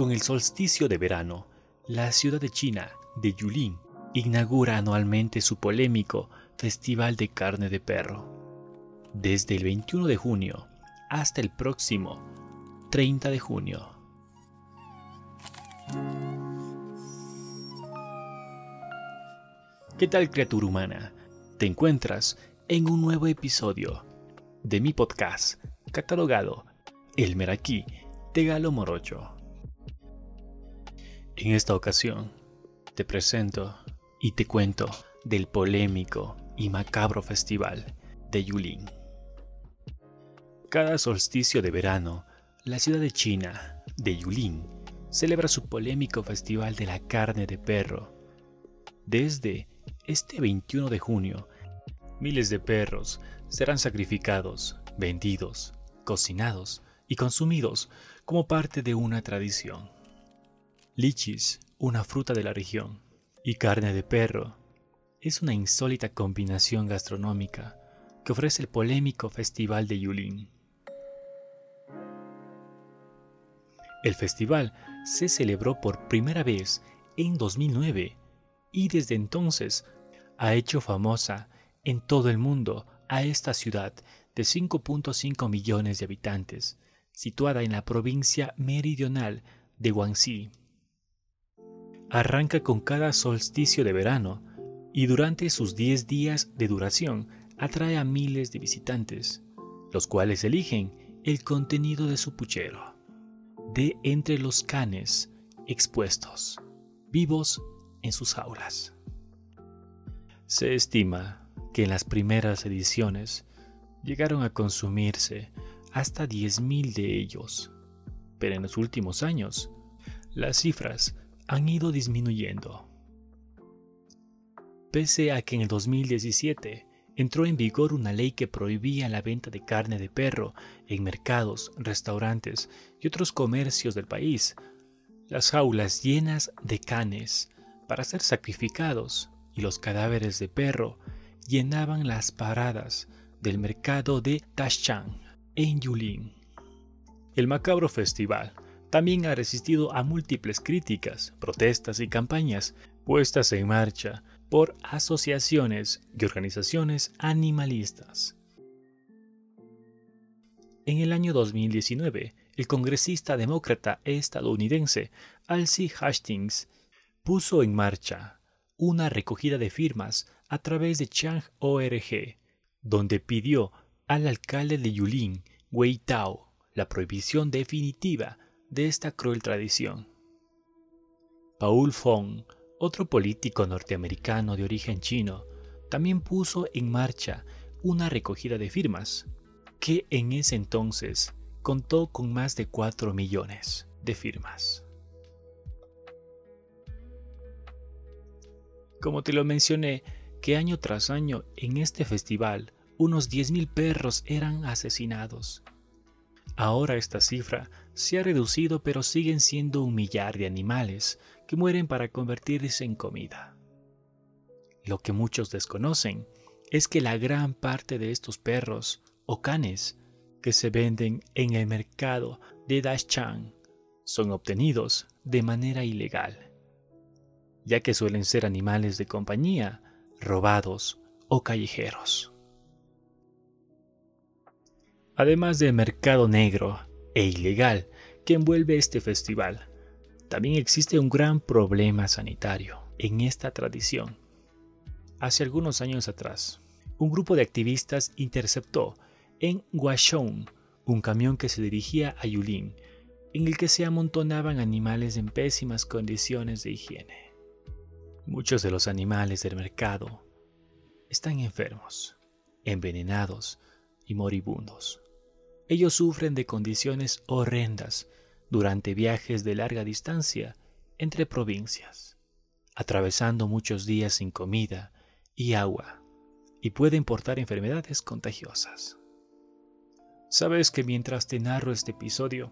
Con el solsticio de verano, la ciudad de China de Yulin inaugura anualmente su polémico Festival de Carne de Perro, desde el 21 de junio hasta el próximo 30 de junio. ¿Qué tal criatura humana? Te encuentras en un nuevo episodio de mi podcast catalogado El Meraquí de Galo Morocho. En esta ocasión te presento y te cuento del polémico y macabro festival de Yulin. Cada solsticio de verano, la ciudad de China de Yulin celebra su polémico festival de la carne de perro. Desde este 21 de junio, miles de perros serán sacrificados, vendidos, cocinados y consumidos como parte de una tradición. Lichis, una fruta de la región, y carne de perro es una insólita combinación gastronómica que ofrece el polémico Festival de Yulin. El festival se celebró por primera vez en 2009 y desde entonces ha hecho famosa en todo el mundo a esta ciudad de 5.5 millones de habitantes, situada en la provincia meridional de Guangxi. Arranca con cada solsticio de verano y durante sus 10 días de duración atrae a miles de visitantes, los cuales eligen el contenido de su puchero, de entre los canes expuestos, vivos en sus aulas. Se estima que en las primeras ediciones llegaron a consumirse hasta 10.000 de ellos, pero en los últimos años las cifras han ido disminuyendo. Pese a que en el 2017 entró en vigor una ley que prohibía la venta de carne de perro en mercados, restaurantes y otros comercios del país, las jaulas llenas de canes para ser sacrificados y los cadáveres de perro llenaban las paradas del mercado de Tashchang en Yulin. El macabro festival también ha resistido a múltiples críticas, protestas y campañas puestas en marcha por asociaciones y organizaciones animalistas. En el año 2019, el congresista demócrata estadounidense Alcy Hastings puso en marcha una recogida de firmas a través de Chang.org, donde pidió al alcalde de Yulin, Wei Tao, la prohibición definitiva de esta cruel tradición. Paul Fong, otro político norteamericano de origen chino, también puso en marcha una recogida de firmas, que en ese entonces contó con más de 4 millones de firmas. Como te lo mencioné, que año tras año en este festival unos 10.000 perros eran asesinados. Ahora esta cifra se ha reducido pero siguen siendo un millar de animales que mueren para convertirse en comida. Lo que muchos desconocen es que la gran parte de estos perros o canes que se venden en el mercado de Dashchang son obtenidos de manera ilegal ya que suelen ser animales de compañía, robados o callejeros. Además del mercado negro e ilegal que envuelve este festival, también existe un gran problema sanitario en esta tradición. Hace algunos años atrás, un grupo de activistas interceptó en Guashun un camión que se dirigía a Yulin, en el que se amontonaban animales en pésimas condiciones de higiene. Muchos de los animales del mercado están enfermos, envenenados y moribundos. Ellos sufren de condiciones horrendas durante viajes de larga distancia entre provincias, atravesando muchos días sin comida y agua, y pueden portar enfermedades contagiosas. Sabes que mientras te narro este episodio,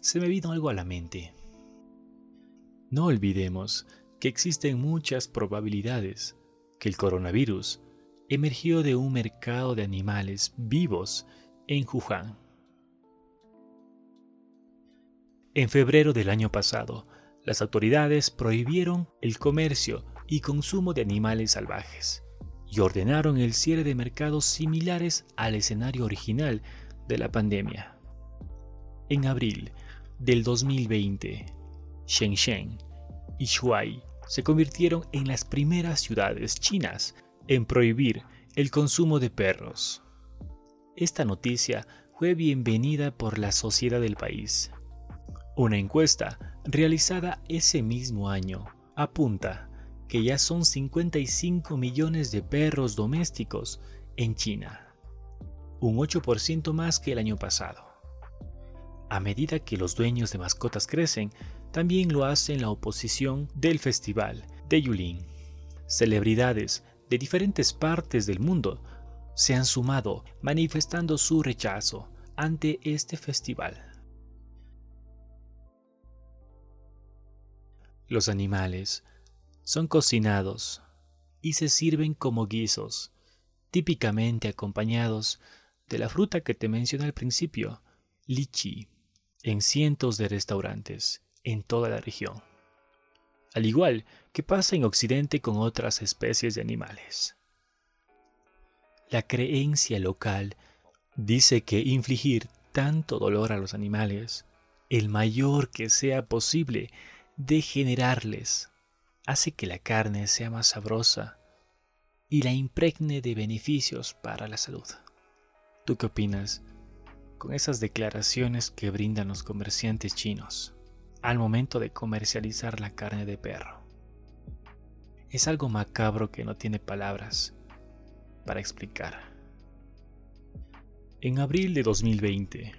se me vino algo a la mente. No olvidemos que existen muchas probabilidades que el coronavirus emergió de un mercado de animales vivos en Wuhan. En febrero del año pasado, las autoridades prohibieron el comercio y consumo de animales salvajes y ordenaron el cierre de mercados similares al escenario original de la pandemia. En abril del 2020, Shenzhen y Shuai se convirtieron en las primeras ciudades chinas en prohibir el consumo de perros. Esta noticia fue bienvenida por la sociedad del país. Una encuesta realizada ese mismo año apunta que ya son 55 millones de perros domésticos en China, un 8% más que el año pasado. A medida que los dueños de mascotas crecen, también lo hacen la oposición del festival de Yulin. Celebridades de diferentes partes del mundo se han sumado manifestando su rechazo ante este festival. Los animales son cocinados y se sirven como guisos, típicamente acompañados de la fruta que te mencioné al principio, lichi, en cientos de restaurantes en toda la región. Al igual que pasa en Occidente con otras especies de animales. La creencia local dice que infligir tanto dolor a los animales, el mayor que sea posible, degenerarles hace que la carne sea más sabrosa y la impregne de beneficios para la salud. ¿Tú qué opinas con esas declaraciones que brindan los comerciantes chinos al momento de comercializar la carne de perro? Es algo macabro que no tiene palabras para explicar. En abril de 2020,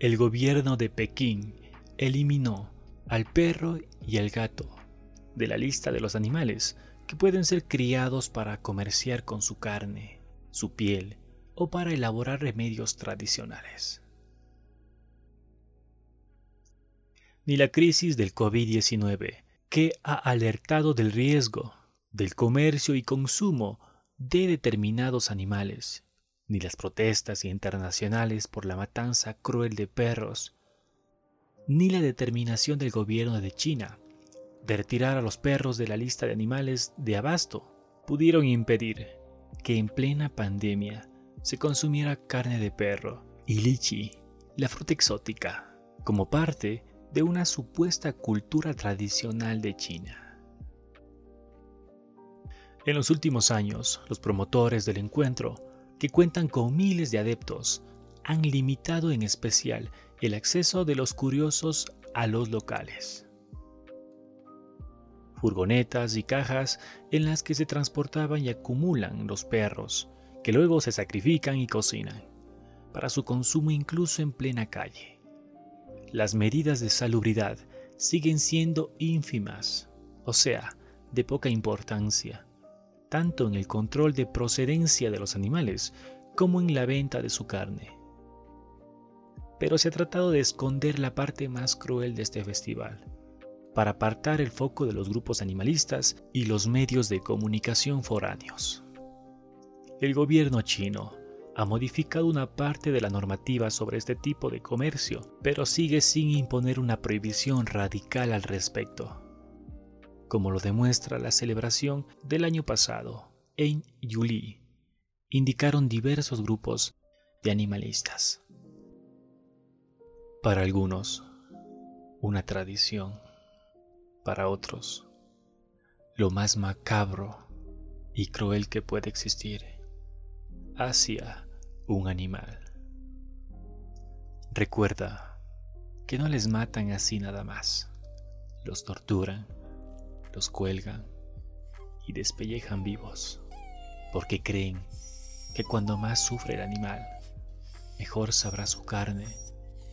el gobierno de Pekín eliminó al perro y al gato de la lista de los animales que pueden ser criados para comerciar con su carne, su piel o para elaborar remedios tradicionales. Ni la crisis del COVID-19, que ha alertado del riesgo del comercio y consumo de determinados animales, ni las protestas internacionales por la matanza cruel de perros, ni la determinación del gobierno de China de retirar a los perros de la lista de animales de abasto pudieron impedir que en plena pandemia se consumiera carne de perro y lichi, la fruta exótica, como parte de una supuesta cultura tradicional de China. En los últimos años, los promotores del encuentro, que cuentan con miles de adeptos, han limitado en especial el acceso de los curiosos a los locales furgonetas y cajas en las que se transportaban y acumulan los perros, que luego se sacrifican y cocinan, para su consumo incluso en plena calle. Las medidas de salubridad siguen siendo ínfimas, o sea, de poca importancia, tanto en el control de procedencia de los animales como en la venta de su carne. Pero se ha tratado de esconder la parte más cruel de este festival, para apartar el foco de los grupos animalistas y los medios de comunicación foráneos. El gobierno chino ha modificado una parte de la normativa sobre este tipo de comercio, pero sigue sin imponer una prohibición radical al respecto, como lo demuestra la celebración del año pasado en Yuli, indicaron diversos grupos de animalistas. Para algunos, una tradición para otros, lo más macabro y cruel que puede existir hacia un animal. Recuerda que no les matan así nada más, los torturan, los cuelgan y despellejan vivos, porque creen que cuando más sufre el animal, mejor sabrá su carne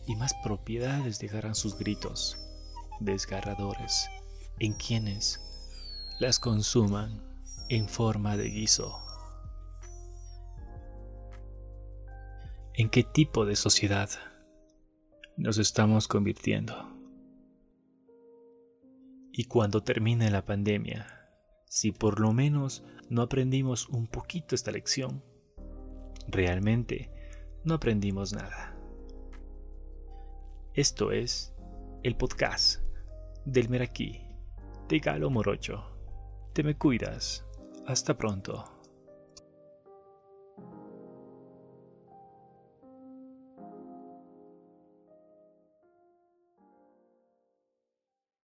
y más propiedades dejarán sus gritos desgarradores en quienes las consuman en forma de guiso. ¿En qué tipo de sociedad nos estamos convirtiendo? Y cuando termine la pandemia, si por lo menos no aprendimos un poquito esta lección, realmente no aprendimos nada. Esto es el podcast del Meraquí de Galo Morocho. Te me cuidas. Hasta pronto.